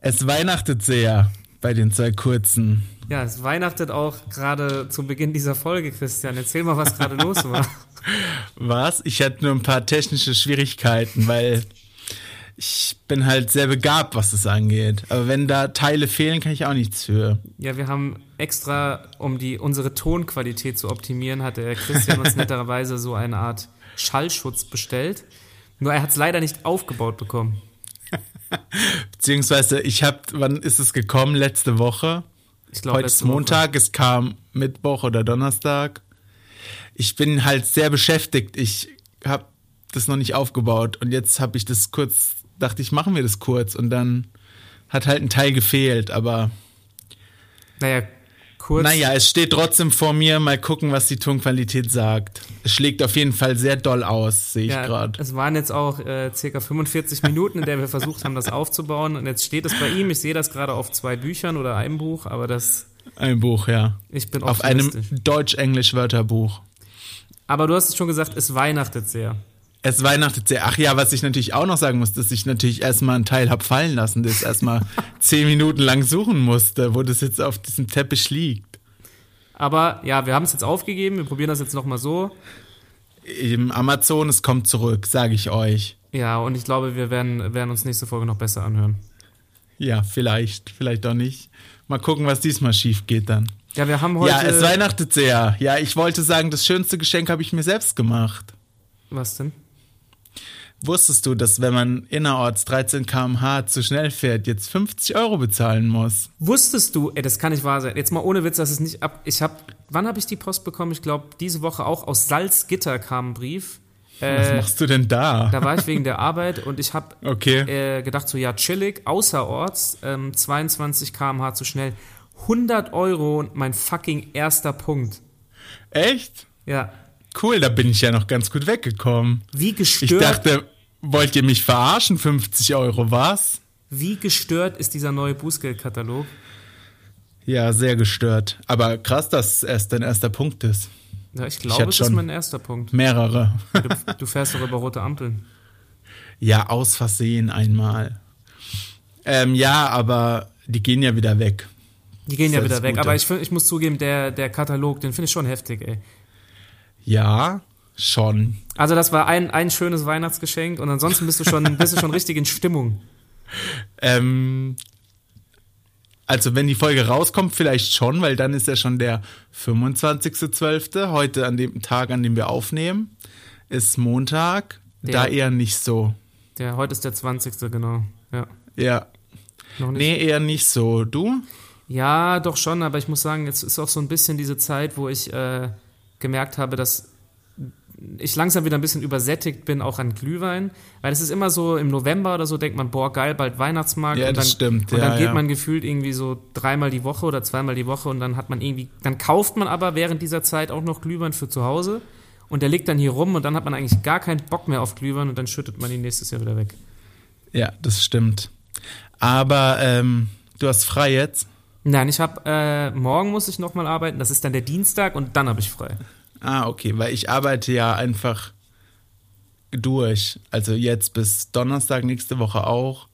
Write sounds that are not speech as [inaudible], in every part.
Es weihnachtet sehr bei den zwei kurzen. Ja, es weihnachtet auch gerade zu Beginn dieser Folge, Christian. Erzähl mal, was gerade los war. [laughs] Was? Ich hatte nur ein paar technische Schwierigkeiten, weil ich bin halt sehr begabt, was das angeht. Aber wenn da Teile fehlen, kann ich auch nichts für. Ja, wir haben extra, um die, unsere Tonqualität zu optimieren, hat der Christian uns [laughs] netterweise so eine Art Schallschutz bestellt. Nur er hat es leider nicht aufgebaut bekommen. Beziehungsweise, ich habe, wann ist es gekommen? Letzte Woche. Ich glaube, Heute ist Montag, es kam Mittwoch oder Donnerstag. Ich bin halt sehr beschäftigt. Ich habe das noch nicht aufgebaut und jetzt habe ich das kurz, dachte ich, machen wir das kurz und dann hat halt ein Teil gefehlt, aber Naja, kurz. naja, es steht trotzdem vor mir. Mal gucken, was die Tonqualität sagt. Es schlägt auf jeden Fall sehr doll aus, sehe ich Ja, gerade. es waren jetzt auch äh, circa 45 Minuten, in der wir versucht haben, das aufzubauen. Und jetzt steht es bei ihm. Ich sehe das gerade auf zwei Büchern oder einem Buch, aber das, Ein Buch, ja. ich bin Auf einem. Deutsch-Englisch-Wörterbuch. Aber du hast es schon gesagt, es weihnachtet sehr. Es weihnachtet sehr. Ach ja, was ich natürlich auch noch sagen muss, dass ich natürlich erstmal einen Teil hab fallen lassen, das erstmal [laughs] zehn Minuten lang suchen musste, wo das jetzt auf diesem Teppich liegt. Aber ja, wir haben es jetzt aufgegeben. Wir probieren das jetzt nochmal so. Im Amazon, es kommt zurück, sage ich euch. Ja, und ich glaube, wir werden, werden uns nächste Folge noch besser anhören. Ja, vielleicht, vielleicht auch nicht. Mal gucken, was diesmal schief geht dann. Ja, wir haben heute. ja, es weihnachtet sehr. Ja, ich wollte sagen, das schönste Geschenk habe ich mir selbst gemacht. Was denn? Wusstest du, dass wenn man innerorts 13 km/h zu schnell fährt, jetzt 50 Euro bezahlen muss? Wusstest du, ey, das kann nicht wahr sein. Jetzt mal ohne Witz, dass es nicht ab. Ich habe, wann habe ich die Post bekommen? Ich glaube, diese Woche auch aus Salzgitter kam ein Brief. Was Äh, machst du denn da? da war ich wegen der Arbeit und ich habe Okay. äh, gedacht, so ja, chillig, außerorts, ähm, 22 km/h zu schnell. 100 Euro und mein fucking erster Punkt. Echt? Ja. Cool, da bin ich ja noch ganz gut weggekommen. Wie Ich gestört, dachte, wollt ihr mich verarschen? 50 Euro, was? wie gestört ist dieser neue Bußgeldkatalog? Ja, sehr gestört. Aber krass, dass es erst dein erster Punkt ist. Ja, ich Ich glaube, hatte es ist mein erster Punkt. Mehrere. Du, du fährst doch über rote Ampeln. Ja, aus Versehen einmal. Ähm, ja, aber die gehen ja wieder weg. Die gehen Das ja wieder weg. Gute. Aber ich, ich muss zugeben, der, der Katalog, den finde ich schon heftig, ey. Ja, schon. Also das war ein, ein schönes Weihnachtsgeschenk und ansonsten bist du schon, [laughs] bist du schon richtig in Stimmung. Ähm, also wenn die Folge rauskommt, vielleicht schon, weil dann ist ja schon der 25.12. Heute an dem Tag, an dem wir aufnehmen, ist Montag. Da Der- eher nicht so. Der, heute ist der 20. genau. Ja. Ja. Noch nicht. Nee, eher nicht so. Du? Ja, doch schon, aber ich muss sagen, jetzt ist auch so ein bisschen diese Zeit, wo ich äh, gemerkt habe, dass ich langsam wieder ein bisschen übersättigt bin, auch an Glühwein. Weil es ist immer so, im November oder so denkt man, boah, geil, bald Weihnachtsmarkt. Ja, und dann, das stimmt, Und ja, dann geht ja. man gefühlt irgendwie so dreimal die Woche oder zweimal die Woche und dann hat man irgendwie, dann kauft man aber während dieser Zeit auch noch Glühwein für zu Hause. Und der liegt dann hier rum und dann hat man eigentlich gar keinen Bock mehr auf Glühwein und dann schüttet man ihn nächstes Jahr wieder weg. Ja, das stimmt. Aber ähm, du hast frei jetzt? Nein, ich habe, äh, morgen muss ich nochmal arbeiten, das ist dann der Dienstag und dann habe ich frei. Ah, okay, weil ich arbeite ja einfach durch. Also jetzt bis Donnerstag, nächste Woche auch.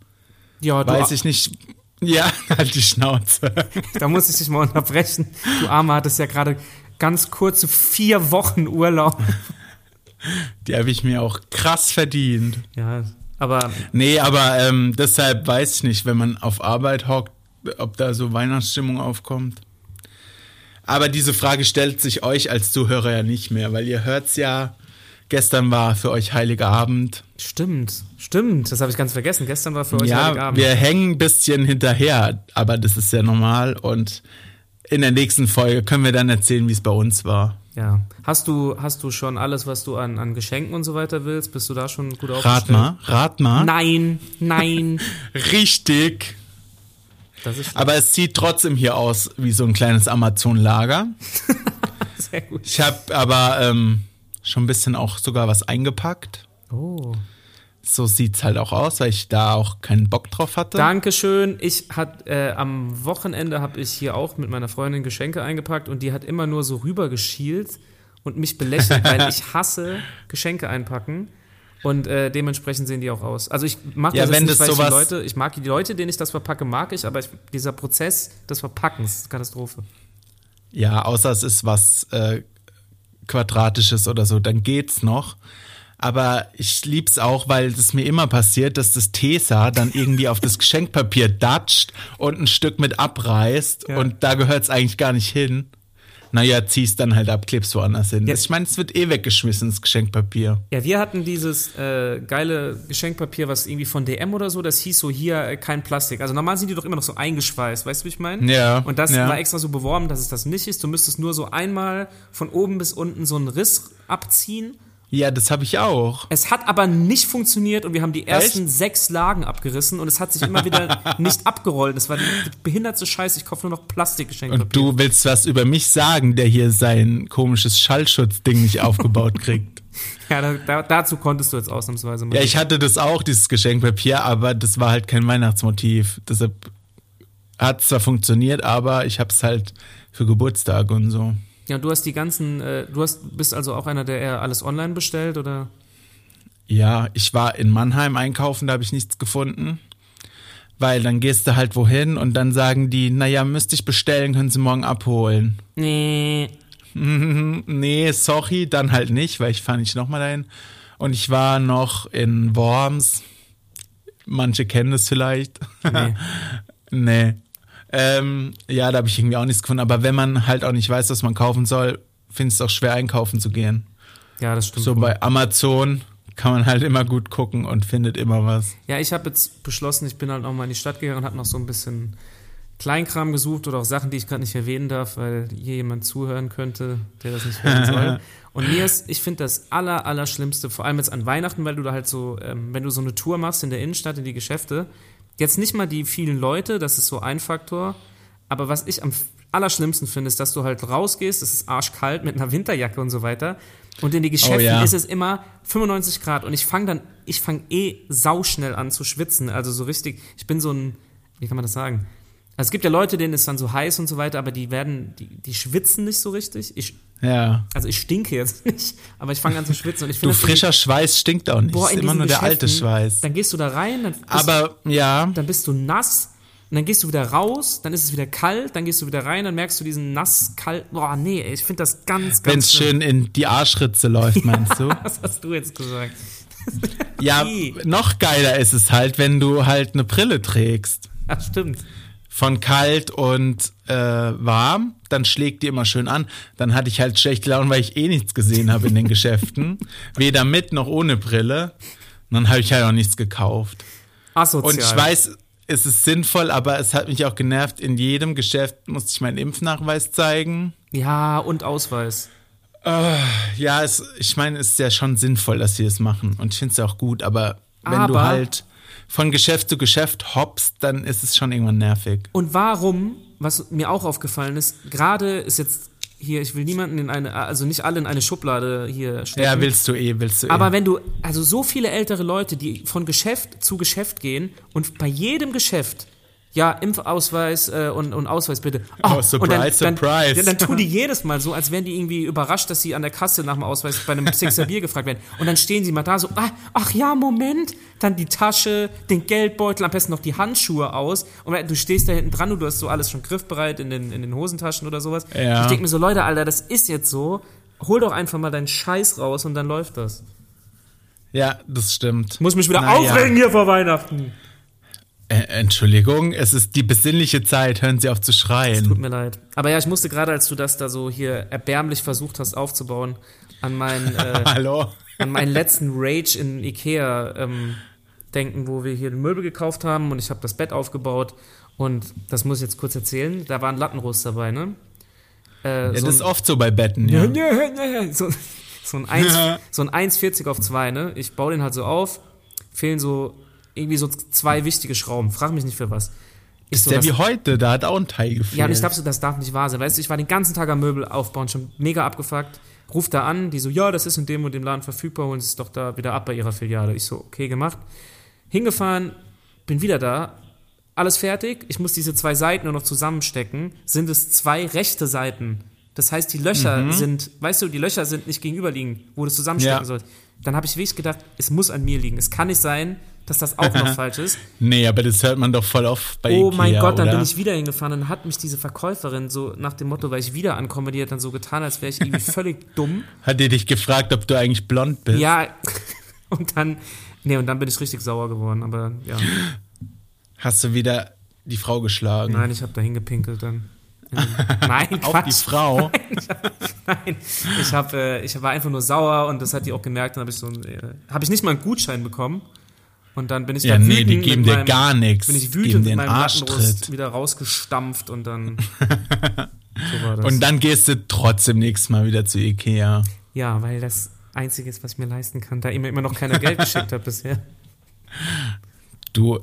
Ja, du, Weiß ich nicht. Ja, [laughs] halt die Schnauze. [laughs] da muss ich dich mal unterbrechen. Du Arme hattest ja gerade ganz kurze vier Wochen Urlaub. Die habe ich mir auch krass verdient. Ja, aber Nee, aber ähm, deshalb weiß ich nicht, wenn man auf Arbeit hockt, ob da so Weihnachtsstimmung aufkommt. Aber diese Frage stellt sich euch als Zuhörer ja nicht mehr, weil ihr hört's ja, gestern war für euch Heiliger Abend. stimmt, stimmt, das habe ich ganz vergessen. Gestern war für euch ja, Heiligabend. wir hängen ein bisschen hinterher, aber das ist ja normal und in der nächsten Folge können wir dann erzählen, wie es bei uns war. Ja. Hast du, hast du schon alles, was du an, an Geschenken und so weiter willst? Bist du da schon gut aufgestellt? Rat mal, rat mal. Nein, nein. [laughs] Richtig. Aber es sieht trotzdem hier aus wie so ein kleines Amazon-Lager. [laughs] sehr gut. Ich habe aber ähm, schon ein bisschen auch sogar was eingepackt. Oh. So sieht's halt auch aus, weil ich da auch keinen Bock drauf hatte. Dankeschön. Ich hat äh, am Wochenende habe ich hier auch mit meiner Freundin Geschenke eingepackt und die hat immer nur so rübergeschielt und mich belächelt, weil [laughs] ich hasse Geschenke einpacken. Und äh, dementsprechend sehen die auch aus. Also ich mag Ja, das wenn das nicht, die sowas- Leute, ich mag die Leute, denen ich das verpacke, mag ich, aber ich, dieser Prozess des Verpackens ist Katastrophe. Ja, außer es ist was äh, Quadratisches oder so, dann geht's noch. Aber ich lieb's auch, weil es mir immer passiert, dass das Tesa dann irgendwie auf das [laughs] Geschenkpapier datscht und ein Stück mit abreißt Ja. und da gehört's eigentlich gar nicht hin. Naja, zieh's dann halt ab, klebst woanders hin. Ja. Ich meine, es wird eh weggeschmissen, das Geschenkpapier. Ja, wir hatten dieses äh, geile Geschenkpapier, was irgendwie von DM oder so, das hieß so hier äh, kein Plastik. Also normal sind die doch immer noch so eingeschweißt, weißt du, wie ich meine? Ja, Und das ja. war extra so beworben, dass es das nicht ist. Du müsstest nur so einmal von oben bis unten so einen Riss abziehen. Ja, das habe ich auch. Es hat aber nicht funktioniert und wir haben die ersten sechs Lagen abgerissen und es hat sich immer wieder [laughs] nicht abgerollt. Das war die, behinderte Scheiße. Ich kaufe nur noch Plastikgeschenkpapier. Und du willst was über mich sagen, der hier sein komisches Schallschutzding nicht aufgebaut kriegt. [laughs] Ja, da, da, dazu konntest du jetzt ausnahmsweise mal. Ja, ich hatte das auch, dieses Geschenkpapier, aber das war halt kein Weihnachtsmotiv. Deshalb hat zwar funktioniert, aber ich hab's halt für Geburtstag und so. Ja, du hast die ganzen, äh, du hast, bist also auch einer, der eher alles online bestellt oder? Ja, ich war in Mannheim einkaufen, da habe ich nichts gefunden. Weil dann gehst du halt wohin und dann sagen die, naja, müsste ich bestellen, können Sie morgen abholen. Nee. [laughs] Nee, sorry, dann halt nicht, weil ich fahre nicht nochmal dahin. Und ich war noch in Worms. Manche kennen das vielleicht. Nee. [laughs] nee. Ähm, ja, da habe ich irgendwie auch nichts gefunden. Aber wenn man halt auch nicht weiß, was man kaufen soll, finde ich es auch schwer, einkaufen zu gehen. Ja, das stimmt. So bei Amazon kann man halt immer gut gucken und findet immer was. Ja, ich habe jetzt beschlossen, ich bin halt nochmal in die Stadt gegangen und habe noch so ein bisschen Kleinkram gesucht oder auch Sachen, die ich gerade nicht erwähnen darf, weil hier jemand zuhören könnte, der das nicht hören soll. [laughs] Und mir ist, ich finde das aller, aller Schlimmste, vor allem jetzt an Weihnachten, weil du da halt so, ähm, wenn du so eine Tour machst in der Innenstadt, in die Geschäfte, jetzt nicht mal die vielen Leute, das ist so ein Faktor, aber was ich am allerschlimmsten finde, ist, dass du halt rausgehst, es ist arschkalt mit einer Winterjacke und so weiter. Und in die Geschäften ja. ist es immer 95 Grad und ich fange dann, ich fange eh sauschnell an zu schwitzen. Also so richtig, ich bin so ein, wie kann man das sagen? Also es gibt ja Leute, denen ist dann so heiß und so weiter, aber die werden, die, die schwitzen nicht so richtig. Ich, Ja. also ich stinke jetzt [laughs] nicht, aber ich fange an zu schwitzen und ich Du, finde das frischer Schweiß stinkt auch nicht. boah, ist immer nur der alte Schweiß. Dann gehst du da rein, dann bist, Aber ja, dann bist du nass und dann gehst du wieder raus, dann ist es wieder kalt, dann gehst du wieder rein, dann merkst du diesen nass, kalt, boah, nee, ich finde das ganz, ganz wenn es schön in die Arschritze läuft, [laughs] meinst du? Was hast du jetzt gesagt? Ja, [laughs] noch geiler ist es halt, wenn du halt eine Brille trägst. Ach, stimmt. Von kalt und äh, warm, dann schlägt die immer schön an. Dann hatte ich halt schlechte Laune, weil ich eh nichts gesehen habe in den Geschäften. [laughs] Weder mit noch ohne Brille. Und dann habe ich halt auch nichts gekauft. Asozial. Und ich weiß, es ist sinnvoll, aber es hat mich auch genervt. In jedem Geschäft musste ich meinen Impfnachweis zeigen. Ja, und Ausweis. Ja, es, ich meine, es ist ja schon sinnvoll, dass sie es machen. Und ich finde es ja auch gut, aber wenn du halt von Geschäft zu Geschäft hoppst, dann ist es schon irgendwann nervig. Und warum, was mir auch aufgefallen ist, gerade ist jetzt hier, ich will niemanden in eine, also nicht alle in eine Schublade hier stecken. Ja, willst du eh, willst du eh. Aber wenn du, also so viele ältere Leute, die von Geschäft zu Geschäft gehen und bei jedem Geschäft, ja, Impfausweis äh, und, und Ausweis bitte. Oh, surprise, und dann, surprise. Dann, ja, dann tun die [laughs] jedes Mal so, als wären die irgendwie überrascht, dass sie an der Kasse nach dem Ausweis bei einem Sixer Bier gefragt werden. Und dann stehen sie mal da so, ah, ach ja, Moment, dann die Tasche, den Geldbeutel, am besten noch die Handschuhe aus. Und du stehst da hinten dran und du hast so alles schon griffbereit in den, in den Hosentaschen oder sowas. Ja. Ich denke mir so, Leute, Alter, das ist jetzt so. Hol doch einfach mal deinen Scheiß raus und dann läuft das. ja, das stimmt. Muss mich wieder Naja. aufregen hier vor Weihnachten. Äh, Entschuldigung, es ist die besinnliche Zeit, hören Sie auf zu Tut schreien. mir leid. Aber ja, ich musste gerade, als du das da so hier erbärmlich versucht hast aufzubauen, an meinen, äh, [laughs] Hallo? an meinen letzten Rage in Ikea ähm, denken, wo wir hier Möbel gekauft haben und ich habe das Bett aufgebaut und das muss ich jetzt kurz erzählen. Da war ein Lattenrost dabei, ne? Äh, Ja, so das ist oft so bei Betten, ja. [laughs] so, so ein [laughs] 1, so ein 1,40 auf 2, ne? Ich baue den halt so auf, fehlen so irgendwie so zwei wichtige Schrauben. Frag mich nicht für was. Ich Ist so, der das- wie heute, da hat auch ein Teil gefehlt. ja, und ich glaube so, das darf nicht wahr sein. Weißt du, ich war den ganzen Tag am Möbel aufbauen, schon mega abgefuckt. Ruf da an, die so, ja, das ist in dem und dem Laden verfügbar, holen Sie es doch da wieder ab bei Ihrer Filiale. Ich so, okay, gemacht. Hingefahren, bin wieder da, alles fertig. Ich muss diese zwei Seiten nur noch zusammenstecken. Sind es zwei rechte Seiten? Das heißt, die Löcher Mhm. sind, weißt du, die Löcher sind nicht gegenüberliegend, wo du es zusammenstecken Ja. sollst. Dann habe ich wirklich gedacht, es muss an mir liegen. Es kann nicht sein, dass das auch noch [laughs] falsch ist. Nee, aber das hört man doch voll oft bei Oh Ikea, mein Gott, dann oder? bin ich wieder hingefahren und dann hat mich diese Verkäuferin so nach dem Motto, weil ich wieder ankomme, die hat dann so getan, als wäre ich irgendwie [laughs] völlig dumm. Hat die dich gefragt, ob du eigentlich blond bist? Ja, [laughs] und dann, nee, und dann bin ich richtig sauer geworden, aber ja. Hast du wieder die Frau geschlagen? Nein, ich habe da hingepinkelt dann. Nein, Auf Quatsch. die Frau? [laughs] Nein, ich, hab, äh, ich war einfach nur sauer und das hat die auch gemerkt. Dann habe ich so, äh, habe ich nicht mal einen Gutschein bekommen. Und dann bin ich Ja, da nee, wütend die geben dir meinem, gar nichts. Bin ich wütend mit meinem Lattenrost wieder rausgestampft und dann [laughs] so war das. Und dann gehst du trotzdem nächstes Mal wieder zu Ikea. ja, weil das Einzige ist, was ich mir leisten kann, da ihr mir immer noch keiner Geld geschickt hat bisher. Du,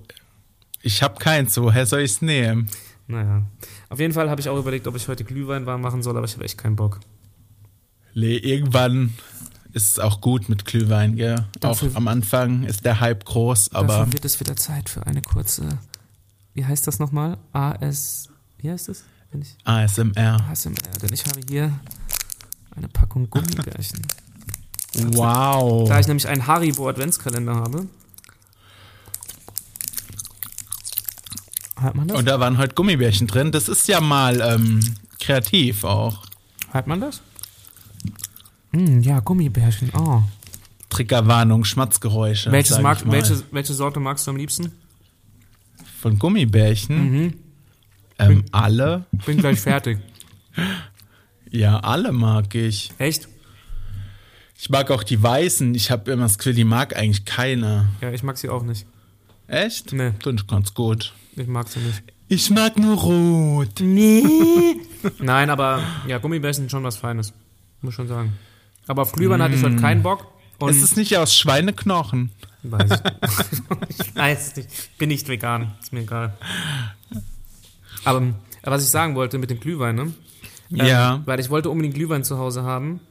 ich hab keins, woher soll ich's nehmen? Naja, auf jeden Fall habe ich auch überlegt, ob ich heute Glühwein warm machen soll, aber ich habe echt keinen Bock. Le, irgendwann ist es auch gut mit Glühwein, gell? Auch Dafür- am Anfang ist der Hype groß, aber Dafür wird es wieder Zeit für eine kurze, wie heißt das nochmal? AS, wie heißt ich, ASMR. ASMR, denn ich habe hier eine Packung Gummibärchen. [laughs] Wow. Da ich nämlich einen Haribo Adventskalender habe. Hört man das? Und da waren heute Gummibärchen drin. Das ist ja mal ähm, kreativ auch. Hört man das? Hm, ja, Gummibärchen. Oh. Triggerwarnung, Schmatzgeräusche. Welches mag, welche, welche Sorte magst du am liebsten? Von Gummibärchen? Mhm. Ähm, alle? Bin gleich fertig. [laughs] Ja, alle mag ich. Echt? Ich mag auch die weißen. Ich habe immer das Gefühl, die mag eigentlich keiner. Ja, ich mag sie auch nicht. Echt? Nee. Finde ich ganz gut. Ich mag sie nicht. Ich mag nur rot. Nee. [laughs] Nein, aber ja, Gummibärchen sind schon was Feines. Muss schon sagen. Aber auf Glühwein hatte ich heute keinen Bock. Und Ist es nicht aus Schweineknochen? weiß ich, [laughs] ich weiß es nicht. Bin nicht vegan. Ist mir egal. Aber ähm, was ich sagen wollte mit dem Glühwein, ne? Ähm, Ja. Weil ich wollte unbedingt Glühwein zu Hause haben.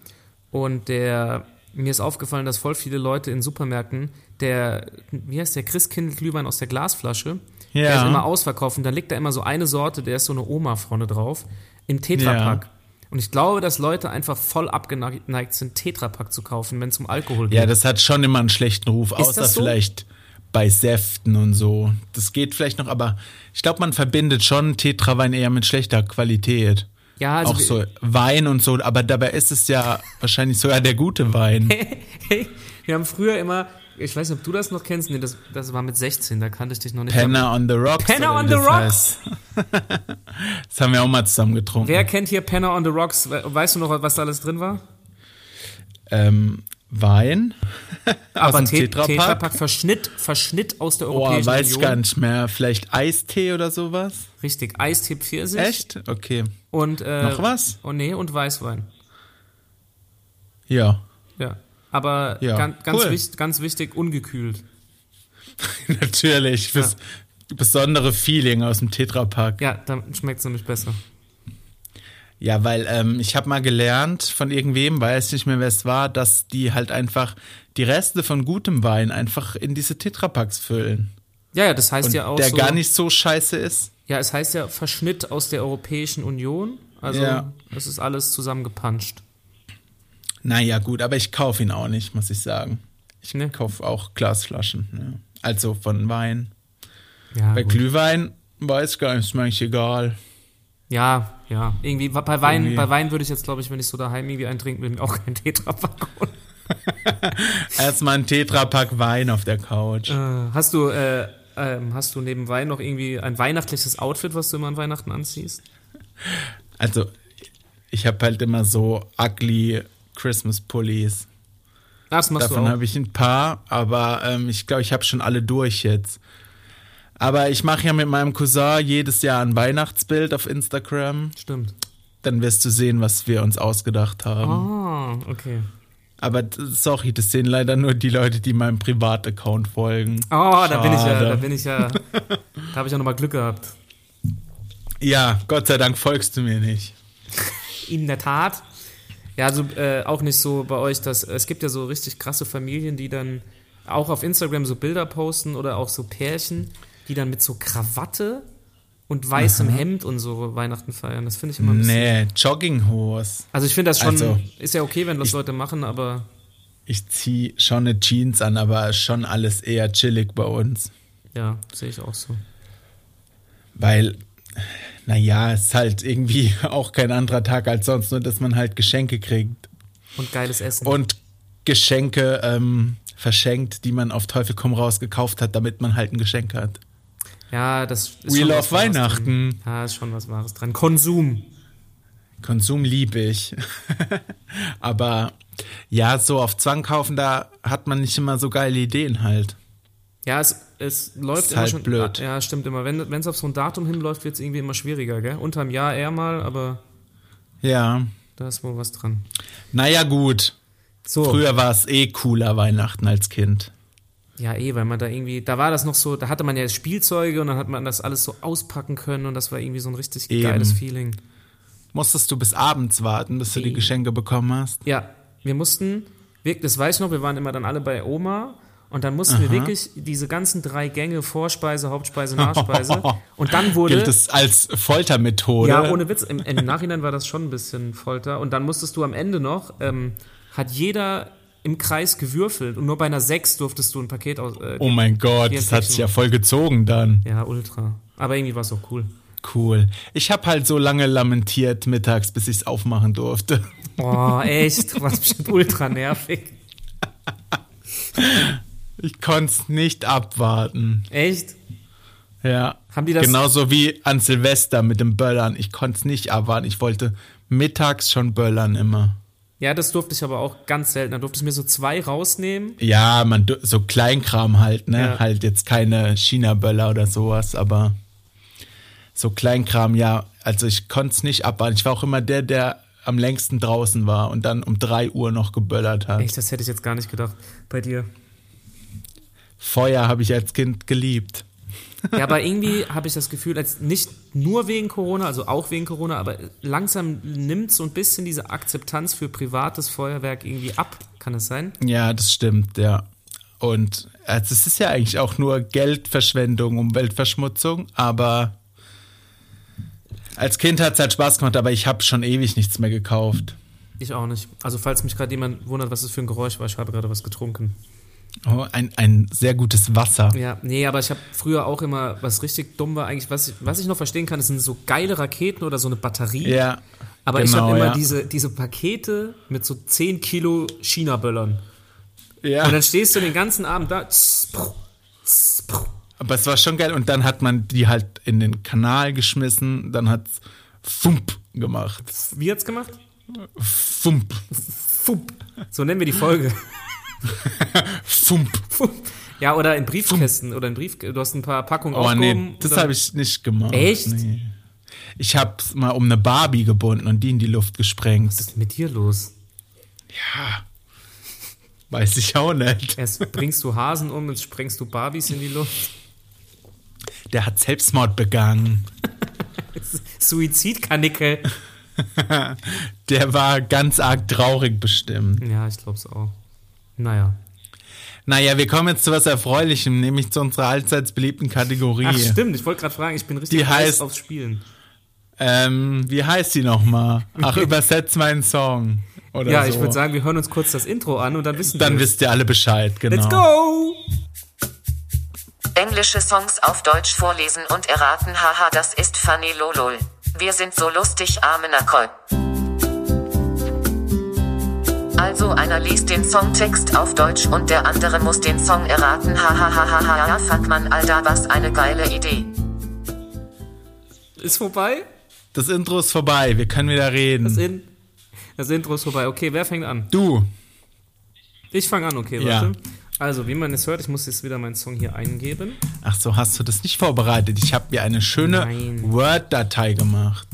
Und der, mir ist aufgefallen, dass voll viele Leute in Supermärkten, der, wie heißt der, Christkindl-Glühwein aus der Glasflasche, der Ja. ist immer ausverkauft. Und dann liegt da immer so eine Sorte, der ist so eine Oma vorne drauf, im Tetrapack. Und ich glaube, dass Leute einfach voll abgeneigt sind, Tetrapack zu kaufen, wenn es um Alkohol geht. Ja, das hat schon immer einen schlechten Ruf, außer das so? vielleicht bei Säften und so. Das geht vielleicht noch, aber ich glaube, man verbindet schon Tetrawein eher mit schlechter Qualität. Ja also auch so Wein und so, aber dabei ist es ja wahrscheinlich sogar der gute Wein. Hey, [laughs] wir haben früher immer, ich weiß nicht, ob du das noch kennst, nee, das, das war mit 16, da kannte ich dich noch nicht. Penner on the Rocks. Penner on the das Rocks. [laughs] Das haben wir auch mal zusammen getrunken. Wer kennt hier Penner on the Rocks? We- Weißt du noch, was da alles drin war? Ähm, Wein [laughs] Te- Tetrapack. Tetrapack Verschnitt, Verschnitt aus der Europäischen weiß ich Union. gar nicht mehr. Vielleicht Eistee oder sowas? Richtig, Eistee Pfirsich. Echt? Okay. Und, äh, Noch was? Oh nee, und Weißwein. Ja. Ja. Aber Ja, ganz, ganz, cool. wichtig, ganz wichtig, ungekühlt. [laughs] Natürlich. Fürs besondere Feeling aus dem Tetrapack. Ja, dann schmeckt es nämlich besser. Ja, weil ähm, ich habe mal gelernt von irgendwem, weiß nicht mehr, wer es war, dass die halt einfach die Reste von gutem Wein einfach in diese Tetrapacks füllen. Ja, ja, das heißt Und ja auch der so, gar nicht so scheiße ist. Ja, es heißt ja Verschnitt aus der Europäischen Union. Also Ja. es ist alles zusammengepanscht. Naja, gut, aber ich kaufe ihn auch nicht, muss ich sagen. Ich Ne? kaufe auch Glasflaschen. Ja. Also von Wein. Ja, Bei gut. Glühwein weiß ich gar nicht, ist mir eigentlich egal. ja, ja. Irgendwie bei Wein, Irgendwie. bei Wein würde ich jetzt, glaube ich, wenn ich so daheim irgendwie einen trinken will, mir auch keinen Tetrapack holen. [laughs] Erstmal ein Tetrapack Wein auf der Couch. Äh, hast du äh, ähm, hast du neben Wein noch irgendwie ein weihnachtliches Outfit, was du immer an Weihnachten anziehst? Also, ich habe halt immer so ugly Christmas Pullis. Das machst Davon habe ich ein paar, aber ähm, ich glaube, ich habe schon alle durch jetzt. Aber ich mache ja mit meinem Cousin jedes Jahr ein Weihnachtsbild auf Instagram. Stimmt. Dann wirst du sehen, was wir uns ausgedacht haben. Ah, okay. Aber sorry, das sehen leider nur die Leute, die meinem Privataccount folgen. Oh, da bin ich ja, Schade. da bin ich ja, da habe ich ja nochmal Glück gehabt. Ja, Gott sei Dank folgst du mir nicht. In der Tat. Ja, also äh, auch nicht so bei euch, dass es gibt ja so richtig krasse Familien, die dann auch auf Instagram so Bilder posten oder auch so Pärchen, die dann mit so Krawatte und weißem Hemd und so Weihnachten feiern. Das finde ich immer ein bisschen. Nee, Jogginghose. Also ich finde das schon, Also, ist ja okay, wenn das Leute machen, aber Ich ziehe schon eine Jeans an, aber schon alles eher chillig bei uns. Ja, sehe ich auch so. Weil, naja, es ist halt irgendwie [laughs] auch kein anderer Tag als sonst, nur dass man halt Geschenke kriegt. Und geiles Essen. Und Geschenke ähm, verschenkt, die man auf Teufel komm raus gekauft hat, damit man halt ein Geschenk hat. Ja, das ist We schon love was Wahres Weihnachten. Dran. Ja, ist schon was Wahres dran. Konsum. Konsum liebe ich. [laughs] Aber ja, so auf Zwang kaufen, da hat man nicht immer so geile Ideen halt. Ja, es, es läuft Ist immer halt schon. blöd. Ja, stimmt immer. Wenn es auf so ein Datum hinläuft, wird es irgendwie immer schwieriger, gell? Unterm Jahr eher mal, aber Ja. da ist wohl was dran. Naja, gut. So. Früher war es eh cooler Weihnachten als Kind. Ja, eh, weil man da irgendwie, da war das noch so, da hatte man ja Spielzeuge und dann hat man das alles so auspacken können und das war irgendwie so ein richtig Eben. geiles Feeling. Musstest du bis abends warten, bis du die. Geschenke bekommen hast? Ja, wir mussten, wirklich, das weiß ich noch, wir waren immer dann alle bei Oma und dann mussten wir Aha. wirklich diese ganzen drei Gänge, Vorspeise, Hauptspeise, Nachspeise [laughs] und dann wurde... Gilt es als Foltermethode? Ja, ohne Witz. Im, Im Nachhinein war das schon ein bisschen Folter. Und dann musstest du am Ende noch, ähm, hat jeder im Kreis gewürfelt und nur bei einer 6 durftest du ein Paket aus. Äh, Oh mein Gott, das hat sich ja voll gezogen dann. Ja, ultra. Aber irgendwie war es auch cool. Cool. Ich habe halt so lange lamentiert mittags, bis ich es aufmachen durfte. [laughs] Boah, echt? Du warst bestimmt ultra nervig. Ich konnte es nicht abwarten. Echt? Ja. Haben die das- Genauso wie an Silvester mit dem Böllern. Ich konnte es nicht abwarten. Ich wollte mittags schon böllern immer. Ja, das durfte ich aber auch ganz selten. Da durfte ich mir so zwei rausnehmen. Ja, man so Kleinkram halt, ne? Ja. Halt jetzt keine China-Böller oder sowas, aber so Kleinkram, ja. Also ich konnte es nicht abwarten. Ich war auch immer der, der am längsten draußen war und dann um drei Uhr noch geböllert hat. Echt, das hätte ich jetzt gar nicht gedacht bei dir. Feuer habe ich als Kind geliebt. Ja, aber irgendwie habe ich das Gefühl, als nicht nur wegen Corona, also auch wegen Corona, aber langsam nimmt so ein bisschen diese Akzeptanz für privates Feuerwerk irgendwie ab. Kann es sein? Ja, das stimmt, ja. Und also es ist ja eigentlich auch nur Geldverschwendung, Umweltverschmutzung, aber als Kind hat es halt Spaß gemacht, aber ich habe schon ewig nichts mehr gekauft. Ich auch nicht. Also falls mich gerade jemand wundert, was das für ein Geräusch war, ich habe gerade was getrunken. Oh, ein, ein sehr gutes Wasser. Ja, nee, aber ich habe früher auch immer, was richtig dumm war eigentlich, was ich, was ich noch verstehen kann, das sind so geile Raketen oder so eine Batterie. Ja. aber ich genau, habe immer ja. diese, diese Pakete mit so 10 Kilo China-Böllern. Ja. Und dann stehst du den ganzen Abend da. Aber es war schon geil. Und dann hat man die halt in den Kanal geschmissen, dann hat's Fump gemacht. Wie hat's gemacht? Fump. Fump. So nennen wir die Folge. [laughs] Fump. [laughs] Fump. Ja, oder in Briefkästen oder in Brief. Du hast ein paar Packungen Oh nee, das habe ich nicht gemacht. Echt? Nee. Ich hab's mal um eine Barbie gebunden und die in die Luft gesprengt. Was ist mit dir los? Ja. Weiß ich auch nicht. Erst bringst du Hasen um, jetzt sprengst du Barbies in die Luft. Der hat Selbstmord begangen. [laughs] Suizidkanickel. [laughs] Der war ganz arg traurig bestimmt. Ja, ich glaub's auch. Naja. Naja, wir kommen jetzt zu was Erfreulichem, nämlich zu unserer allseits beliebten Kategorie. Ach, stimmt. Ich wollte gerade fragen, ich bin richtig Die heiß heißt- aufs Spielen. Ähm, wie heißt die nochmal? Ach, übersetz meinen Song. Oder Ja, so. ich würde sagen, wir hören uns kurz das Intro an und dann wissen Dann wir. wisst ihr alle Bescheid, genau. Let's go! Englische Songs auf Deutsch vorlesen und erraten. Haha, das ist funny lolol. Wir sind so lustig, arme Nacol. Also einer liest den Songtext auf Deutsch und der andere muss den Song erraten. Hahaha, ja fuck man, Alter, was eine geile Idee. Ist vorbei? Das Intro ist vorbei, wir können wieder Das, reden. in das Intro ist vorbei. Okay, wer fängt an? Du, Ich fange an, okay, Ja. warte. Also, wie man es hört, ich muss jetzt wieder meinen Song hier eingeben. ach so, hast du das nicht vorbereitet? Ich habe mir eine schöne. Word-Datei gemacht.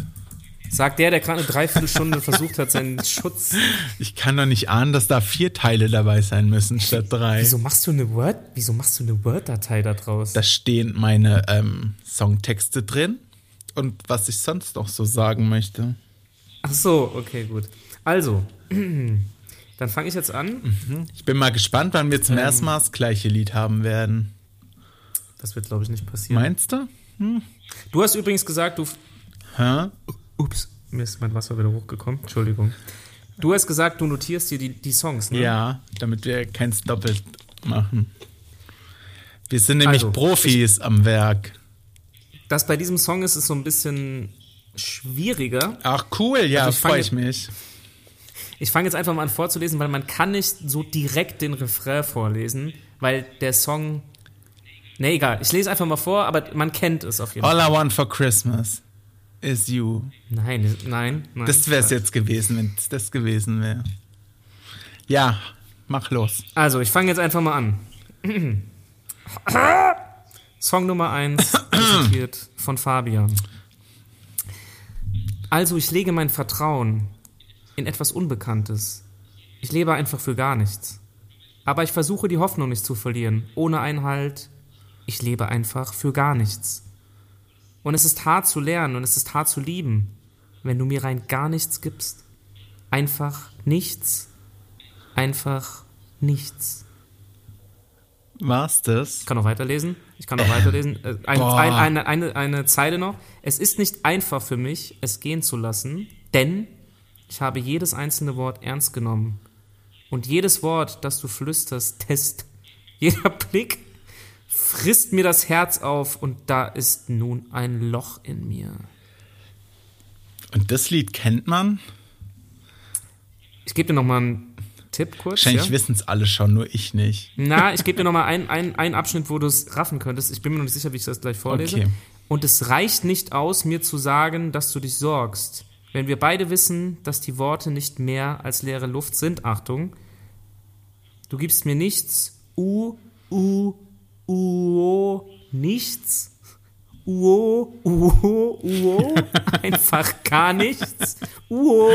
Sagt der, der gerade eine Dreiviertelstunde versucht hat, seinen Schutz. Ich kann doch nicht ahnen, dass da vier Teile dabei sein müssen statt drei. Wieso machst du eine Word? Wieso machst du eine Word-Datei da draus? Da stehen meine ähm, Songtexte drin und was ich sonst noch so sagen möchte. Ach so, okay, gut. Also, [clears throat] dann fange ich jetzt an. Ich bin mal gespannt, wann wir zum ersten Mal das gleiche Lied haben werden. Das wird, glaube ich, nicht passieren. Meinst du? Du hast übrigens gesagt, du. Hä? Ups, mir ist mein Wasser wieder hochgekommen. Entschuldigung. Du hast gesagt, du notierst dir die, die Songs, ne? Ja, damit wir keins doppelt machen. Wir sind nämlich Also, Profis am Werk. Das bei diesem Song ist es so ein bisschen schwieriger. Ach cool, ja, Also ich freue ich mich. Ich fange jetzt einfach mal an vorzulesen, weil man kann nicht so direkt den Refrain vorlesen, weil der Song. Ne, egal. Ich lese einfach mal vor, aber man kennt es auf jeden Fall. All I want for Christmas is you. Nein, nein, nein. Das wäre es jetzt gewesen, wenn es das gewesen wäre. Ja, mach los. Also, ich fange jetzt einfach mal an. [clears throat] Song Nummer 1, [clears throat] präsentiert von Fabian. Also, ich lege mein Vertrauen in etwas Unbekanntes. Ich lebe einfach für gar nichts. Aber ich versuche die Hoffnung nicht zu verlieren, ohne Einhalt. Ich lebe einfach für gar nichts. Und es ist hart zu lernen und es ist hart zu lieben, wenn du mir rein gar nichts gibst. Einfach nichts. Einfach nichts. War's das? Ich kann noch weiterlesen. Ich kann noch weiterlesen. Äh, Ein, eine, eine, eine Zeile noch. Es ist nicht einfach für mich, es gehen zu lassen, denn ich habe jedes einzelne Wort ernst genommen. Und jedes Wort, das du flüsterst, [laughs] test. Jeder Blick frisst mir das Herz auf und da ist nun ein Loch in mir. Und das Lied kennt man? Ich gebe dir noch mal einen Tipp kurz. Wahrscheinlich ja? wissen es alle schon, nur ich nicht. Na, ich gebe dir nochmal einen ein, ein Abschnitt, wo du es raffen könntest. Ich bin mir noch nicht sicher, wie ich das gleich vorlese. Okay. Und es reicht nicht aus, mir zu sagen, dass du dich sorgst. Wenn wir beide wissen, dass die Worte nicht mehr als leere Luft sind, Achtung, du gibst mir nichts, u, u, uo, nichts, uo, uo, uo, einfach gar nichts, uo,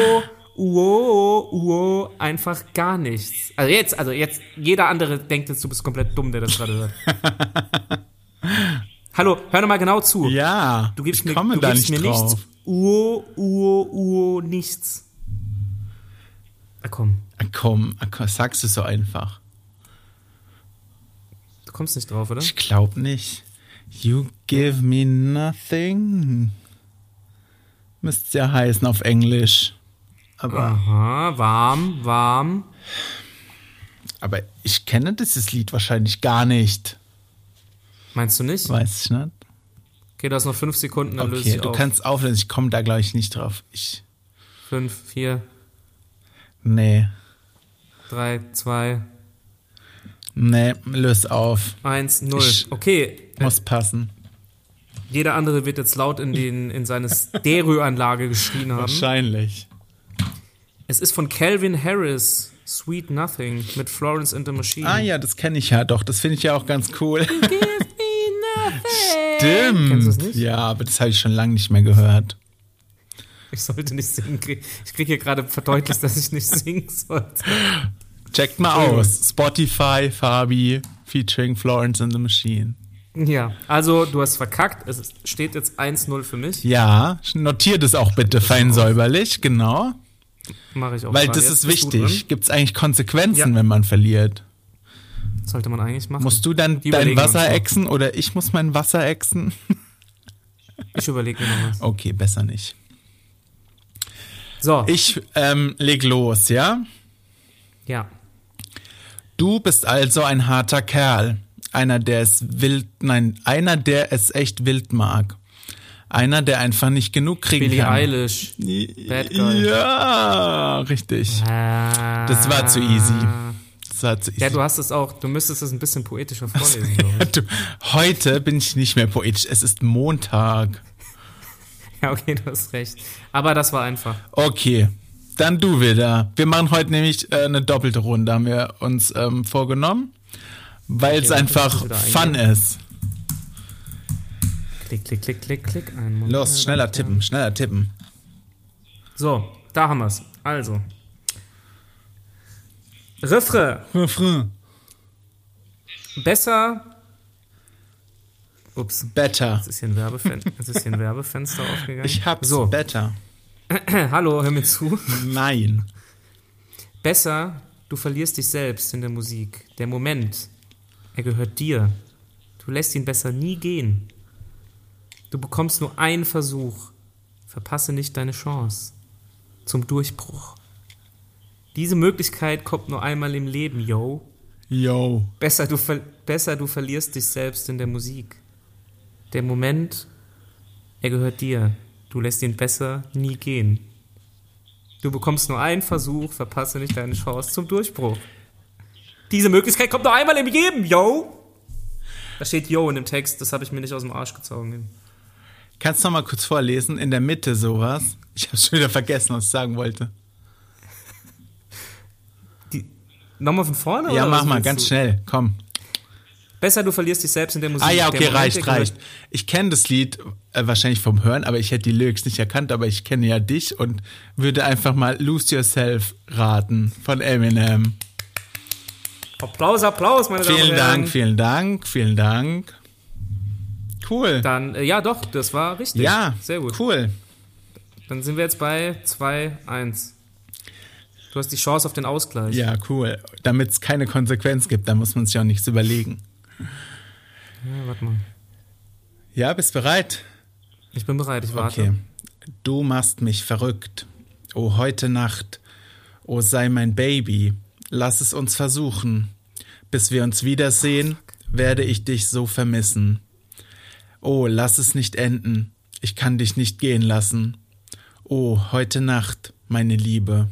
uo, uo, einfach gar nichts. Also jetzt, also jetzt, jeder andere denkt jetzt, du bist komplett dumm, der das gerade hört. [laughs] Hallo, hör doch mal genau zu. Ja, Du gibst ich mir, komme du da gibst nicht mir drauf. nichts. Uo, uo, uo, nichts. Na komm, Ah, Komm, ah, komm, sagst du so einfach. Du kommst nicht drauf, oder? Ich glaub nicht. You give me nothing. Müsste ja heißen auf Englisch. Aber, Aha, warm, warm. aber ich kenne dieses Lied wahrscheinlich gar nicht. Meinst du nicht? Weiß ich nicht. Okay, du hast noch fünf Sekunden, dann löse Okay, ich du auf. kannst auflösen. Ich komme da gleich nicht drauf. Ich. Fünf, vier, Nee. drei, zwei, Nee, löse auf. eins, null. Ich- Okay, Muss passen. jeder andere wird jetzt laut in, den, in seine Stereoanlage geschrien haben. Wahrscheinlich. Es ist von Calvin Harris, Sweet Nothing, mit Florence and the Machine. Ah ja, das kenne ich ja doch. Das finde ich ja auch ganz cool. Give me nothing. Stimmt. Kennst du es nicht? Ja, aber das habe ich schon lange nicht mehr gehört. Ich sollte nicht singen. Ich kriege hier gerade verdeutlicht, [laughs] dass ich nicht singen sollte. Checkt mal aus. Spotify, Fabi, featuring Florence and the Machine. Ja, also du hast verkackt. Es steht jetzt 1-0 für mich. Ja, notiert es auch bitte fein säuberlich, genau. Mache ich auch. Weil das Jetzt ist wichtig. Gibt es eigentlich Konsequenzen, Ja. wenn man verliert? dran. Sollte man eigentlich machen. Musst du dann Die dein Wasser exen oder ich muss mein Wasser exen? [laughs] Ich überlege mir noch was. Okay, besser nicht. So, Ich ähm, leg los, ja? ja. Du bist also ein harter Kerl. Einer, der es wild, nein, einer, der es echt wild mag. Einer, der einfach nicht genug kriegen Billie kann. Eilish. Bad Guy. Ja, richtig. Das war zu easy. Das war zu easy. Ja, du hast es auch. Du müsstest es ein bisschen poetischer vorlesen, [laughs] ich. Du, heute bin ich nicht mehr poetisch. Es ist Montag. [laughs] Ja, okay, du hast recht. Aber das war einfach. Okay, dann du wieder. Wir machen heute nämlich äh, eine doppelte Runde, haben wir uns ähm, vorgenommen, weil es warte, ich einfach Fun ist. Klick, klick, klick, klick, klick. Los, schneller tippen, schneller tippen. So, da haben wir es. Also. Refrain. Refrain. Besser. Ups. Better. Jetzt ist hier ein, Werbefen jetzt ist hier ein Werbefenster aufgegangen. Ich hab's. So, Better. [clears throat] hallo, hör mir zu. Nein. Besser, du verlierst dich selbst in der Musik. Der Moment, er gehört dir. Du lässt ihn besser nie gehen. Du bekommst nur einen Versuch. Verpasse nicht deine Chance zum Durchbruch. Diese Möglichkeit kommt nur einmal im Leben, yo. Yo. Besser du, ver besser du verlierst dich selbst in der Musik. Der Moment, er gehört dir. Du lässt ihn besser nie gehen. Du bekommst nur einen Versuch, verpasse nicht deine Chance zum Durchbruch. Diese Möglichkeit kommt nur einmal im Leben, yo. Da steht yo in dem Text, das habe ich mir nicht aus dem Arsch gezogen. Kannst du noch mal kurz vorlesen? In der Mitte sowas. Ich habe schon wieder vergessen, was ich sagen wollte. Die, nochmal von vorne? Ja, mach mal, ganz du? schnell. Komm. Besser du verlierst dich selbst in der Musik. Ah ja, okay, reicht, reicht. Ich kenne das Lied äh, wahrscheinlich vom Hören, aber ich hätte die Lyrics nicht erkannt, aber ich kenne ja dich und würde einfach mal Lose Yourself raten von Eminem. Applaus, Applaus, meine Damen Vielen und Herren. Dank, vielen Dank, vielen Dank. Cool. Dann, äh, ja doch, das war richtig. ja, Sehr gut. Cool. Dann sind wir jetzt bei 2-1. Du hast die Chance auf den Ausgleich. Ja, cool. Damit es keine Konsequenz gibt, da muss man sich auch nichts überlegen. Ja, warte mal. Ja, bist bereit? Ich bin bereit, ich warte. Okay. Du machst mich verrückt. Oh, heute Nacht. Oh, sei mein Baby. Lass es uns versuchen. Bis wir uns wiedersehen, werde ich dich so vermissen. Oh, lass es nicht enden. Ich kann dich nicht gehen lassen. Oh, heute Nacht, meine Liebe.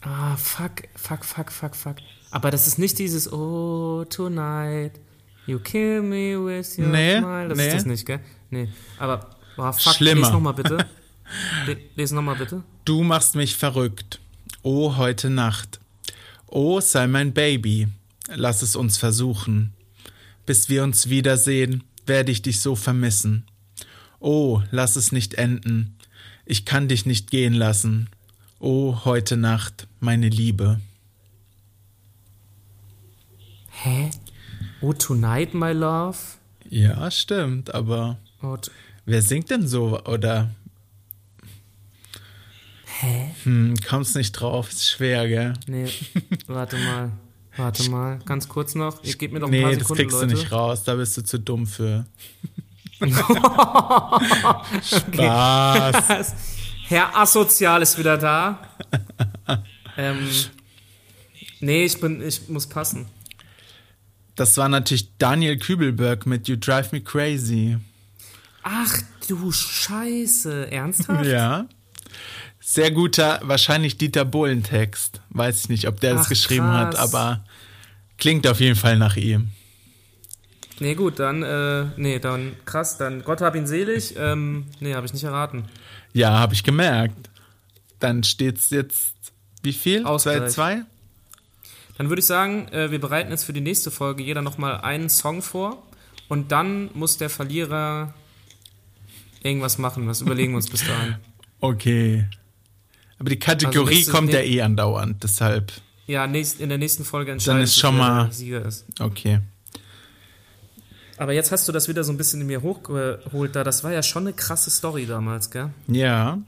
Ah, fuck, fuck, fuck, fuck, fuck. Aber das ist nicht dieses Oh, tonight, you kill me with your Nee, smile. Das nee. ist das nicht, gell? Nee. Aber, oh, fuck, Schlimmer. les nochmal bitte. [laughs] Le les nochmal bitte. Du machst mich verrückt. Oh, heute Nacht. Oh, sei mein Baby. Lass es uns versuchen. Bis wir uns wiedersehen, werde ich dich so vermissen. Oh, lass es nicht enden. Ich kann dich nicht gehen lassen. Oh, heute Nacht, meine Liebe. Hä? Oh, tonight, my love? Ja, stimmt, aber Oh, wer singt denn so? Oder hä? hm, kommst nicht drauf? Ist schwer, gell? Nee, warte mal. Warte mal, ganz kurz noch. Ich gebe mir noch ein Nee, paar das Sekunden, kriegst Leute. du nicht raus, da bist du zu dumm für. [laughs] Spaß. Herr Asozial ist wieder da. [laughs] ähm, nee, ich bin, ich muss passen. Das war natürlich Daniel Kübelberg mit You Drive Me Crazy. Ach du Scheiße, ernsthaft? Ja. Sehr guter, wahrscheinlich Dieter Bohlen-Text. Weiß ich nicht, ob der das geschrieben hat, krass. aber klingt auf jeden Fall nach ihm. Nee, gut, dann, äh, nee, dann, krass, dann, Gott hab ihn selig, ähm, nee, habe ich nicht erraten. Ja, habe ich gemerkt. Dann steht's jetzt, wie viel? Ausgleich. 2-2? Dann würde ich sagen, äh, wir bereiten jetzt für die nächste Folge jeder nochmal einen Song vor und dann muss der Verlierer irgendwas machen. Was überlegen wir uns bis dahin. [laughs] Okay. Aber die Kategorie Also kommt ja eh andauernd, deshalb. Ja, nächst, in der nächsten Folge entscheiden ist sich, schon mal- der Sieger ist. Okay. Aber jetzt hast du das wieder so ein bisschen in mir hochgeholt da. Das war ja schon eine krasse Story damals, gell? Ja.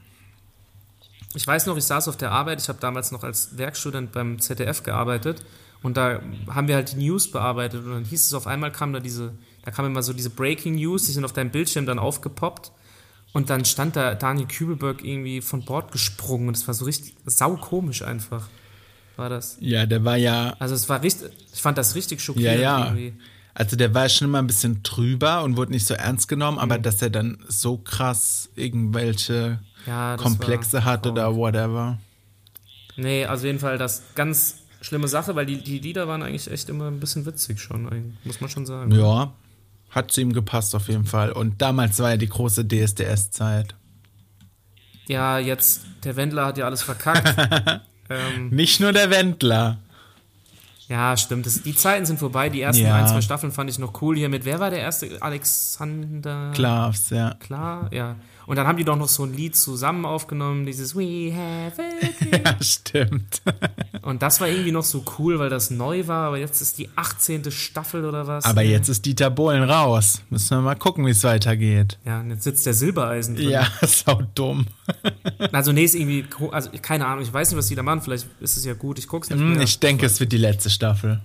Ich weiß noch, ich saß auf der Arbeit, ich habe damals noch als Werkstudent beim ZDF gearbeitet und da haben wir halt die News bearbeitet und dann hieß es auf einmal kam da diese, da kam immer so diese Breaking News, die sind auf deinem Bildschirm dann aufgepoppt und dann stand da Daniel Kübelberg irgendwie von Bord gesprungen und es war so richtig saukomisch einfach, war das. Ja, der war ja Also es war richtig, ich fand das richtig Ja, schockierend ja. irgendwie. Also der war schon immer ein bisschen drüber und wurde nicht so ernst genommen, Mhm. aber dass er dann so krass irgendwelche Ja, Komplexe hat oder whatever. Nee, also auf jeden Fall das ganz schlimme Sache, weil die, die Lieder waren eigentlich echt immer ein bisschen witzig schon, muss man schon sagen. Ja, hat zu ihm gepasst auf jeden Fall. Und damals war ja die große DSDS-Zeit. Ja, jetzt, der Wendler hat ja alles verkackt. [laughs] ähm, Nicht nur der Wendler. Ja, stimmt. Das, die Zeiten sind vorbei. Die ersten Ja. ein, zwei Staffeln fand ich noch cool hier mit. Wer war der erste? Alexander. Klavs, ja. Klar, ja. Und dann haben die doch noch so ein Lied zusammen aufgenommen, dieses We have it. [laughs] Ja, stimmt. [laughs] Und das war irgendwie noch so cool, weil das neu war, aber jetzt ist die 18. Staffel oder was. Aber jetzt ist Dieter Bohlen raus. Müssen wir mal gucken, wie es weitergeht. Ja, und jetzt sitzt der Silbereisen drin. Ja, [laughs] sau dumm. Also, nee, ist irgendwie, also keine Ahnung, ich weiß nicht, was die da machen, vielleicht ist es ja gut, ich guck's nicht Hm, mehr. Ich denke, es wird die letzte Staffel.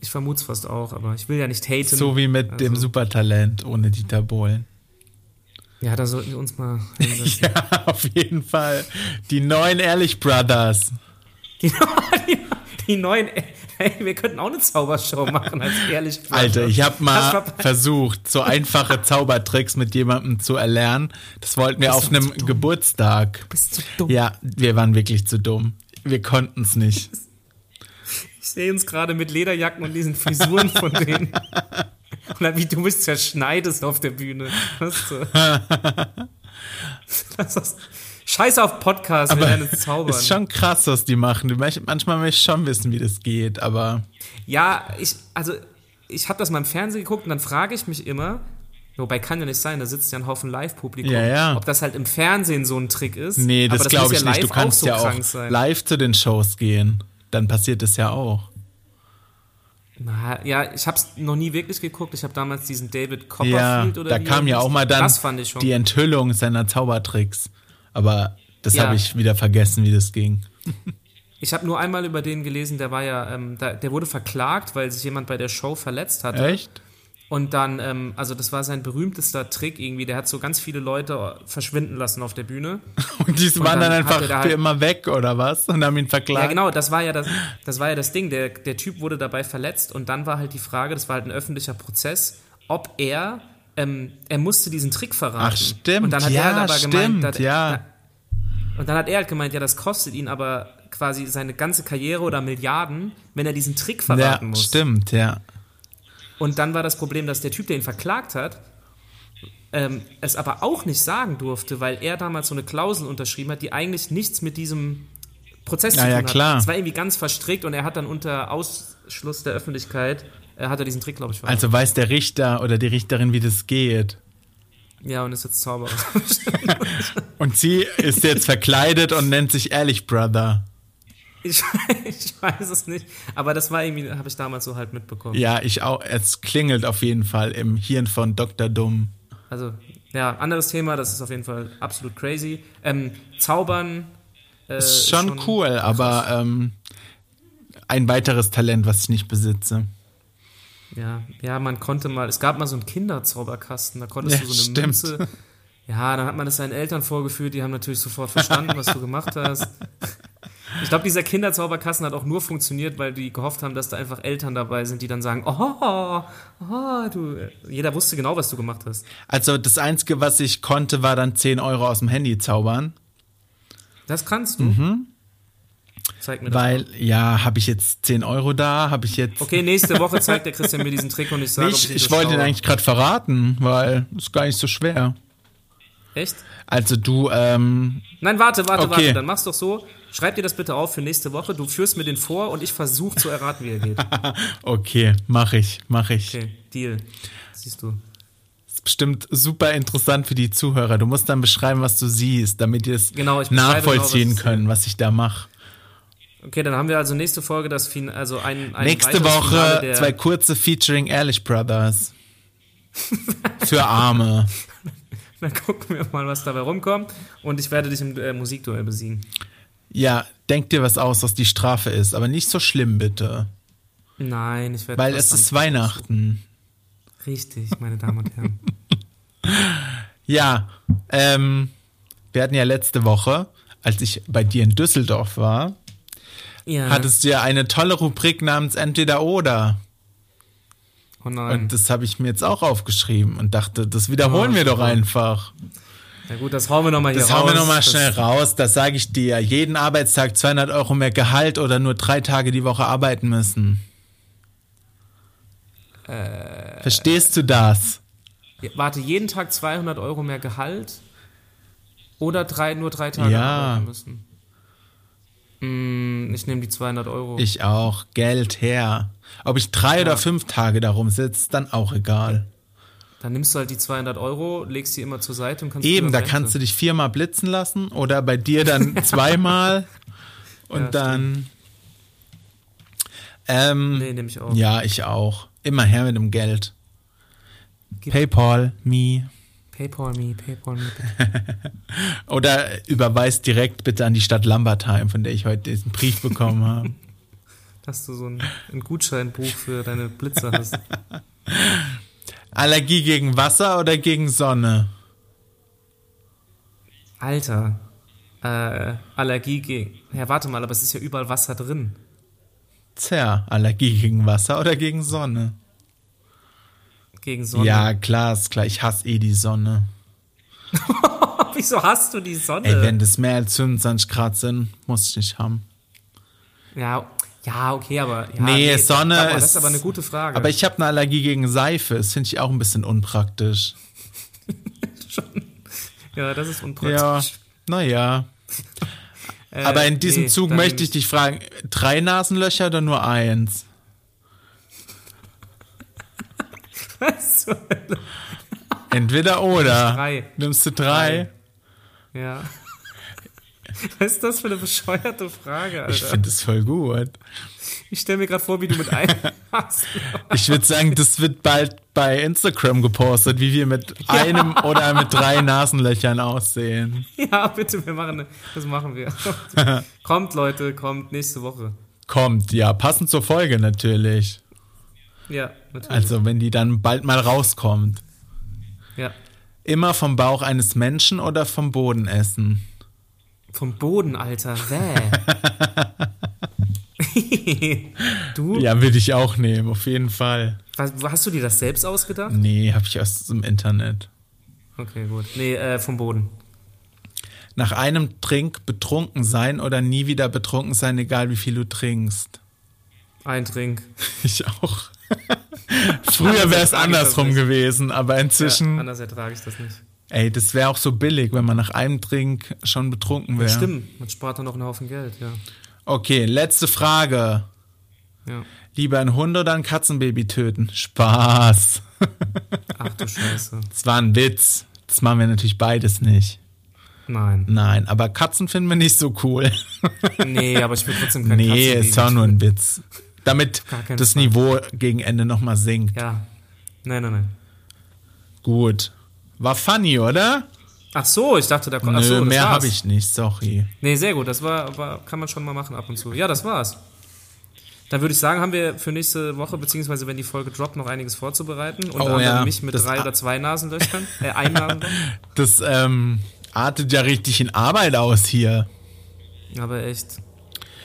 Ich vermute es fast auch, aber ich will ja nicht haten. So wie mit dem Also- Supertalent ohne Dieter Bohlen. Ja, da sollten wir uns mal [laughs] hinsetzen. Ja, auf jeden Fall. Die neuen Ehrlich Brothers. Die, die, die neuen. Ey, wir könnten auch eine Zaubershow machen, als ehrlich. Alter, ich habe mal versucht, so einfache [laughs] Zaubertricks mit jemandem zu erlernen. Das wollten wir auf du einem? Geburtstag. bist zu dumm. Ja, wir waren wirklich zu dumm. Wir konnten es nicht. Ich sehe uns gerade mit Lederjacken und diesen Frisuren von denen. [laughs] Und dann, wie du mich zerschneidest auf der Bühne. Das ist so. Das ist, Scheiß auf Podcast, wir werden zaubern. Ist schon krass, was die machen. Du Manchmal möchte ich schon wissen, wie das geht, aber Ja, ich, also, ich habe das mal im Fernsehen geguckt und dann frage ich mich immer, wobei kann ja nicht sein, da sitzt ja ein Haufen Live-Publikum, Ja, ja. ob das halt im Fernsehen so ein Trick ist. nee, das, Aber glaube ich ja nicht. Du kannst so ja auch live zu den Shows gehen. Dann passiert es ja auch. Na, ja, ich habe es noch nie wirklich geguckt. Ich habe damals diesen David Ja, Copperfield oder da kam ja auch mal dann Das fand ich schon. die Enthüllung seiner Zaubertricks. Aber das Ja. habe ich wieder vergessen, wie das ging. Ich habe nur einmal über den gelesen, der war ja, ähm, da, der wurde verklagt, weil sich jemand bei der Show verletzt hatte. Echt? Und dann, ähm, also das war sein berühmtester Trick irgendwie. Der hat so ganz viele Leute verschwinden lassen auf der Bühne. [laughs] Und die waren dann, dann einfach für halt- immer weg, oder was? Und haben ihn verklagt. Ja, genau, das war ja das, das war ja das Ding. Der, der Typ wurde dabei verletzt und dann war halt die Frage, das war halt ein öffentlicher Prozess, ob er, ähm, er musste diesen Trick verraten. Ach, stimmt. Und dann hat ja, er halt aber stimmt, gemeint, dass- ja. Und dann hat er halt gemeint, ja, das kostet ihn aber quasi seine ganze Karriere oder Milliarden, wenn er diesen Trick Ja, verraten muss. stimmt, ja. Und dann war das Problem, dass der Typ, der ihn verklagt hat, ähm, es aber auch nicht sagen durfte, weil er damals so eine Klausel unterschrieben hat, die eigentlich nichts mit diesem Prozess Ja, zu tun ja, hat. klar. Es war irgendwie ganz verstrickt und er hat dann unter Ausschluss der Öffentlichkeit, äh, hat er diesen Trick, glaube ich, verraten. Also weiß der Richter oder die Richterin, wie das geht. ja, und ist jetzt Zauberer. [laughs] Und sie ist jetzt verkleidet und nennt sich Ehrlich Brother. Ich, [laughs] ich weiß es nicht, aber das war irgendwie, habe ich damals so halt mitbekommen. Ja, ich auch. Es klingelt auf jeden Fall im Hirn von Dr. Dumm. Also, ja, anderes Thema, das ist auf jeden Fall absolut crazy. Ähm, Zaubern äh, Ist schon, cool, aber ähm, ein weiteres Talent, was ich nicht besitze. Ja, ja, man konnte mal, es gab mal so einen Kinderzauberkasten, da konntest Ja, du so eine stimmt. Münze. Ja, dann hat man das seinen Eltern vorgeführt, die haben natürlich sofort verstanden, was du gemacht hast. [laughs] Ich glaube, dieser Kinderzauberkasten hat auch nur funktioniert, weil die gehofft haben, dass da einfach Eltern dabei sind, die dann sagen, oh, oh, du. Jeder wusste genau, was du gemacht hast. Also das Einzige, was ich konnte, war dann 10 Euro aus dem Handy zaubern. Das kannst du. Zeig mir das. Mhm. Weil, mal. ja, habe ich jetzt 10 Euro da? Habe ich jetzt... Okay, nächste Woche zeigt der Christian mir diesen Trick und ich sage, Nee, ich, ich wollte ihn eigentlich gerade verraten, weil ist gar nicht so schwer. Echt? Also du, ähm, Nein, warte, warte, Okay. warte. Dann mach's doch so. Schreib dir das bitte auf für nächste Woche. Du führst mir den vor und ich versuche zu erraten, wie er geht. [laughs] okay, mach ich, mach ich. Okay, Deal. Siehst du. ist bestimmt super interessant für die Zuhörer. Du musst dann beschreiben, was du siehst, damit die es Genau, beschreibe nachvollziehen genau, was können, was ich da mache. Okay, dann haben wir also nächste Folge das fin also ein, ein Nächste Woche Finale zwei kurze featuring Ehrlich Brothers. [laughs] Für Arme. [laughs] Dann gucken wir mal, was dabei rumkommt. Und ich werde dich im äh, Musikduell besiegen. Ja, denk dir was aus, was die Strafe ist, aber nicht so schlimm bitte. Nein, ich werde Weil es ist Weihnachten. Richtig, meine Damen und Herren. [laughs] Ja, ähm, wir hatten ja letzte Woche, als ich bei dir in Düsseldorf war, Ja. hattest du ja eine tolle Rubrik namens Entweder oder. Oh nein. Und das habe ich mir jetzt auch aufgeschrieben und dachte, das wiederholen Oh, wir doch einfach. Na gut, das hauen wir nochmal hier Das raus. hauen wir nochmal Das- schnell raus, das sage ich dir. Jeden Arbeitstag 200 Euro mehr Gehalt oder nur drei Tage die Woche arbeiten müssen. Äh, Verstehst du das? Warte, jeden Tag 200 Euro mehr Gehalt oder drei, nur drei Tage Ja. arbeiten müssen? Mm, ich nehme die 200 Euro. Ich auch. Geld her. Ob ich drei oder fünf Tage darum sitze, dann auch egal. Dann nimmst du halt die 200 Euro, legst sie immer zur Seite und kannst Eben, da kannst du dich viermal blitzen lassen oder bei dir dann [laughs] zweimal und Ja, dann. Ähm, Nee, nehme ich auch. Ja, ich auch. Immer her mit dem Geld. Gib- PayPal, me. Paypal me, Paypal me. [laughs] Oder überweist direkt bitte an die Stadt Lambertheim, von der ich heute diesen Brief bekommen habe. [laughs] Dass du so ein, ein Gutscheinbuch für deine Blitze hast. [laughs] Allergie gegen Wasser oder gegen Sonne? Alter. Äh, Allergie gegen. Ja, warte mal, aber es ist ja überall Wasser drin. Tja, Allergie gegen Wasser oder gegen Sonne? Gegen Sonne. Ja, klar, ist klar. Ich hasse eh die Sonne. [laughs] Wieso hast du die Sonne? Ey, wenn das mehr als 25 Grad sind, muss ich nicht haben. ja, ja, okay, aber. Ja, Nee, Sonne warte mal, ist- Das ist aber eine gute Frage. Aber ich habe eine Allergie gegen Seife. Das finde ich auch ein bisschen unpraktisch. [laughs] ja, das ist unpraktisch. Ja, naja. Äh, Aber in diesem nee, Zug möchte ich dich fragen, drei Nasenlöcher oder nur eins? Was zur Hölle? Entweder oder. Drei. Nimmst du drei? Ja. [laughs] Was ist das für eine bescheuerte Frage, Ich Alter? finde es voll gut. Ich stelle mir gerade vor, wie du mit [laughs] einem hast. Ich würde sagen, das wird bald bei Instagram gepostet, wie wir mit einem oder mit drei Nasenlöchern aussehen. Ja, bitte, wir machen, das machen wir. [laughs] kommt, Leute, kommt nächste Woche. Kommt, ja, passend zur Folge natürlich. Ja, natürlich. Also, wenn die dann bald mal rauskommt. ja. Immer vom Bauch eines Menschen oder vom Boden essen? Vom Boden, Alter. Bäh. [laughs] du? Ja, würde ich auch nehmen, auf jeden Fall. Was, hast du dir das selbst ausgedacht? Nee, habe ich aus dem Internet. Okay, gut. Nee, äh, vom Boden. Nach einem Trink betrunken sein oder nie wieder betrunken sein, egal wie viel du trinkst. Ein Trink. [laughs] Ich auch. [laughs] Früher wäre es andersrum gewesen, aber inzwischen, Ja, anders ertrage ich das nicht. ey, das wäre auch so billig, wenn man nach einem Trink schon betrunken wäre. Stimmt, man spart dann noch einen Haufen Geld, ja. Okay, letzte Frage. ja. Lieber ein Hund oder ein Katzenbaby töten? Spaß. Ach du Scheiße. Das war ein Witz. Das machen wir natürlich beides nicht. Nein. Nein, aber Katzen finden wir nicht so cool. Nee, aber ich will trotzdem kein nee, Katzenbaby ist auch nur ein Witz. Damit das Fall. Niveau gegen Ende nochmal sinkt. Ja. Nein, nein, nein. Gut. War funny, oder? Ach so, ich dachte, da kommt. Nö, so, mehr habe ich nicht, sorry. Nee, sehr gut. Das war, war, kann man schon mal machen ab und zu. Ja, das war's. Dann würde ich sagen, haben wir für nächste Woche, beziehungsweise wenn die Folge droppt, noch einiges vorzubereiten. Unter Oh anderem ja, mich mit das- drei oder zwei Nasenlöchern. Äh, ein Nasenloch. [laughs] Das ähm, artet ja richtig in Arbeit aus hier. Aber echt.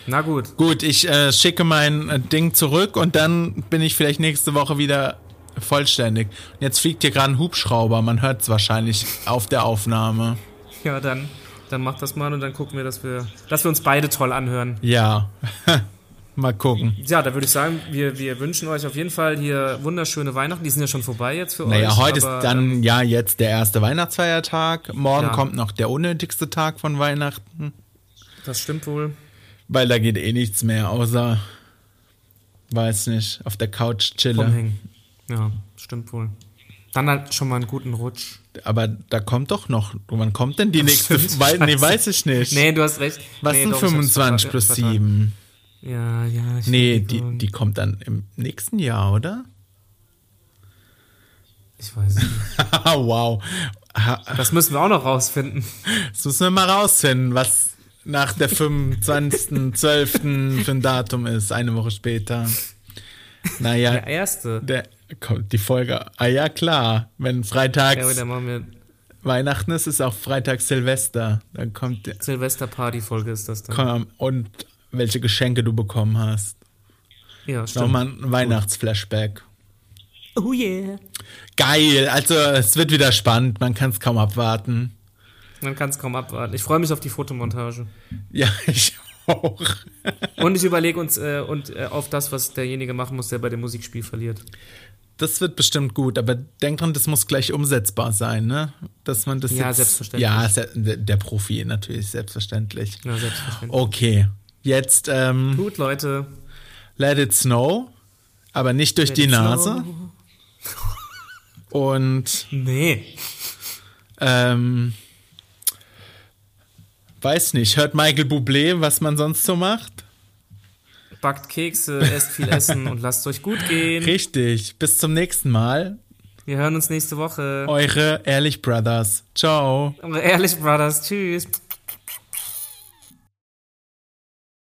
Na gut. Gut, ich äh, schicke mein äh, Ding zurück und dann bin ich vielleicht nächste Woche wieder vollständig. Und jetzt fliegt hier gerade ein Hubschrauber, man hört es wahrscheinlich auf der Aufnahme. Ja, dann, dann mach das mal und dann gucken wir, dass wir, dass wir uns beide toll anhören. Ja, [laughs] mal gucken. Ja, da würde ich sagen, wir, wir wünschen euch auf jeden Fall hier wunderschöne Weihnachten. Die sind ja schon vorbei jetzt für euch. Naja, heute ist dann ähm, ja jetzt der erste Weihnachtsfeiertag. Morgen Ja. kommt noch der unnötigste Tag von Weihnachten, Das stimmt wohl. Weil da geht eh nichts mehr, außer, weiß nicht, auf der Couch chillen. Ja, stimmt wohl. Dann halt schon mal einen guten Rutsch. Aber da kommt doch noch, wann kommt denn die nächste? stimmt, Wei nee, [laughs] weiß ich nicht. Nee, du hast recht. Was nee, sind doch, ich hab's 25 vertan- plus vertan. 7? Ja, ja. Ich Nee, die, die kommt dann im nächsten Jahr, oder? Ich weiß nicht. [laughs] wow. Das müssen wir auch noch rausfinden. Das müssen wir mal rausfinden, was nach der 25.12. für ein Datum ist, eine Woche später. Naja, Der erste. der, kommt die Folge. Ah ja, klar. Wenn freitags Ja, Weihnachten ist, ist auch Freitag Silvester. Dann kommt der. Silvester-Party-Folge ist das dann. Komm, und welche Geschenke du bekommen hast. Ja, stimmt. Nochmal ein Weihnachtsflashback. Oh yeah. Geil, also es wird wieder spannend, man kann es kaum abwarten. Man kann es kaum abwarten. Ich freue mich auf die Fotomontage. Ja, [laughs] ich auch. Und ich überlege uns äh, und äh, auf das, was derjenige machen muss, der bei dem Musikspiel verliert. Das wird bestimmt gut, aber denk dran, das muss gleich umsetzbar sein, ne? Dass man das Ja, jetzt, selbstverständlich. Ja, der Profi natürlich, selbstverständlich. Ja, selbstverständlich. Okay, jetzt ähm, Gut, Leute. Let It Snow, aber nicht durch Let die Nase. snow. Und Nee. ähm, weiß nicht, hört Michael Bublé, was man sonst so macht? Backt Kekse, esst viel Essen und lasst euch gut gehen. Richtig, bis zum nächsten Mal. Wir hören uns nächste Woche. Eure Ehrlich Brothers. Ciao. Ehrlich, Brothers. Tschüss.